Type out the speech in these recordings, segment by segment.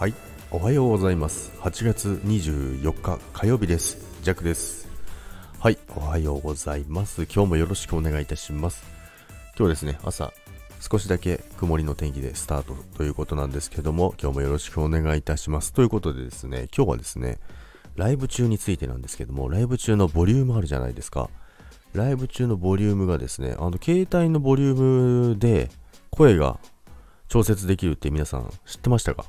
はい。おはようございます。8月24日火曜日です。ジャックです。はい。おはようございます。今日もよろしくお願いいたします。今日ですね朝少しだけ曇りの天気でスタートということなんですけども今日もよろしくお願いいたします。ということでですね今日はですねライブ中についてなんですけどもライブ中のボリュームあるじゃないですか。ライブ中のボリュームがですねあの携帯のボリュームで声が調節できるって皆さん知ってましたか？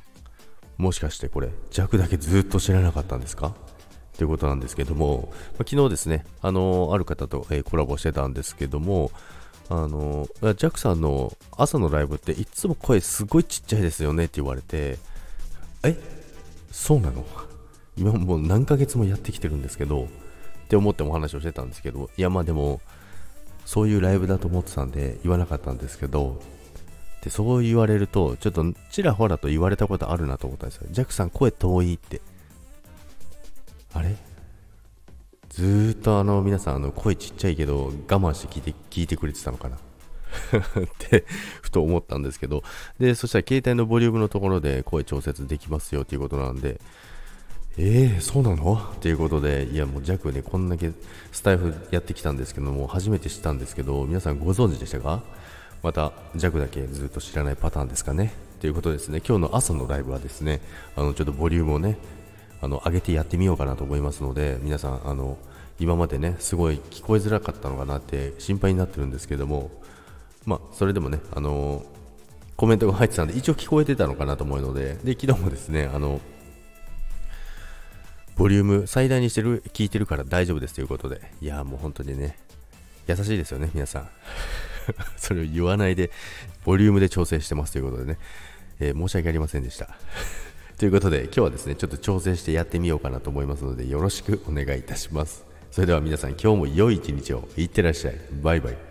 もしかしてこれ弱だけずっと知らなかったんですか？ということなんですけども、まあ、昨日ですね、あの、ある方と、え、コラボしてたんですけども、あのー、ジャックさんの朝のライブっていつも声すごいちっちゃいですよねって言われて、え？そうなの？今もう何ヶ月もやってきてるんですけど、って思っても話をしてたんですけど、いやまあでも、そういうライブだと思ってたんで言わなかったんですけど、でそう言われると、ちょっとちらほらと言われたことあるなと思ったんですよ。ジャックさん声遠いって。あれ？ずーっとあの皆さんあの声ちっちゃいけど我慢して聞いて聞いてくれてたのかな？ってふと思ったんですけど。でそしたら携帯のボリュームのところで声調節できますよということなんでえー、そうなの？っていうことでいやもうジャックねこんだけスタイフやってきたんですけども初めて知ったんですけど皆さんご存知でしたか？また弱だけずっと知らないパターンですかね。ということですね。今日の朝のライブはですねあのちょっとボリュームをねあの上げてやってみようかなと思いますので皆さんあの今までねすごい聞こえづらかったのかなって心配になってるんですけどもまあそれでもねあのコメントが入ってたんで一応聞こえてたのかなと思うのでで昨日もですねあのボリューム最大にしてる聞いてるから大丈夫ですということでいやもう本当にね優しいですよね皆さん。それを言わないで、ボリュームで調整してますということでね、えー、申し訳ありませんでした。ということで、今日はですね、ちょっと調整してやってみようかなと思いますので、よろしくお願いいたします。それでは皆さん、今日も良い一日を。いってらっしゃい。バイバイ。